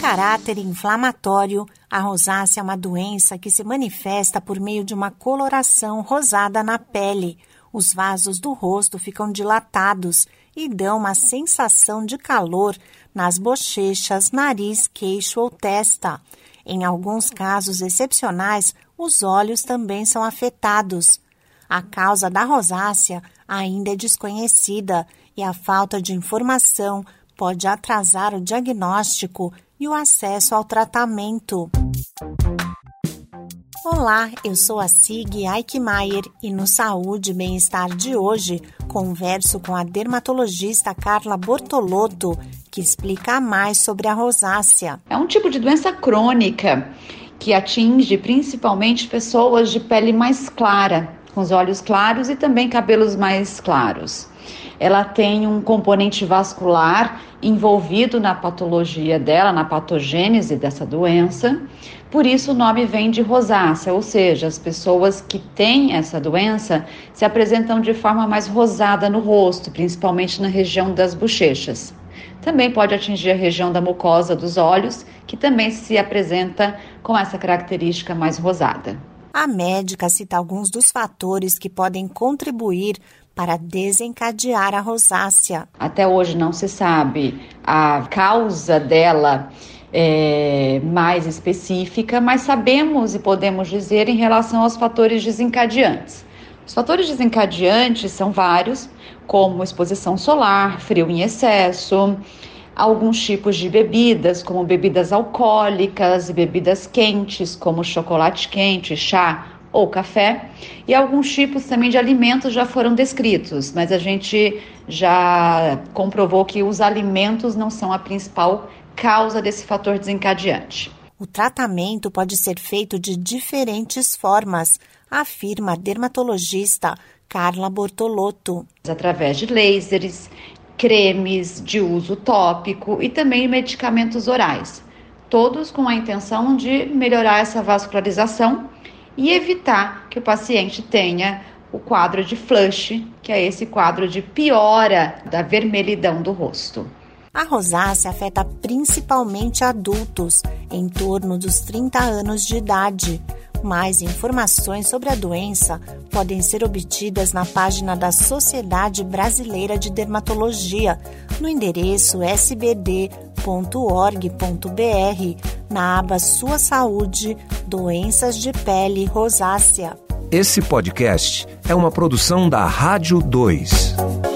caráter inflamatório, a rosácea é uma doença que se manifesta por meio de uma coloração rosada na pele. Os vasos do rosto ficam dilatados e dão uma sensação de calor nas bochechas, nariz, queixo ou testa. Em alguns casos excepcionais, os olhos também são afetados. A causa da rosácea ainda é desconhecida e a falta de informação pode atrasar o diagnóstico e o acesso ao tratamento. Olá, eu sou a Sig Eichmeier e no Saúde e Bem-Estar de hoje converso com a dermatologista Carla Bortolotto, que explica mais sobre a rosácea. É um tipo de doença crônica que atinge principalmente pessoas de pele mais clara, com os olhos claros e também cabelos mais claros ela tem um componente vascular envolvido na patologia dela, na patogênese dessa doença. Por isso o nome vem de rosácea, ou seja, as pessoas que têm essa doença se apresentam de forma mais rosada no rosto, principalmente na região das bochechas. Também pode atingir a região da mucosa dos olhos, que também se apresenta com essa característica mais rosada. A médica cita alguns dos fatores que podem contribuir para desencadear a rosácea. Até hoje não se sabe a causa dela é, mais específica, mas sabemos e podemos dizer em relação aos fatores desencadeantes. Os fatores desencadeantes são vários, como exposição solar, frio em excesso, alguns tipos de bebidas, como bebidas alcoólicas e bebidas quentes, como chocolate quente, chá ou café, e alguns tipos também de alimentos já foram descritos, mas a gente já comprovou que os alimentos não são a principal causa desse fator desencadeante. O tratamento pode ser feito de diferentes formas, afirma a dermatologista Carla Bortolotto. Através de lasers, cremes de uso tópico e também medicamentos orais, todos com a intenção de melhorar essa vascularização e evitar que o paciente tenha o quadro de flush, que é esse quadro de piora da vermelhidão do rosto. A rosácea afeta principalmente adultos, em torno dos 30 anos de idade. Mais informações sobre a doença podem ser obtidas na página da Sociedade Brasileira de Dermatologia, no endereço sbd.org.br, na aba Sua Saúde, Doenças de Pele Rosácea. Esse podcast é uma produção da Rádio 2.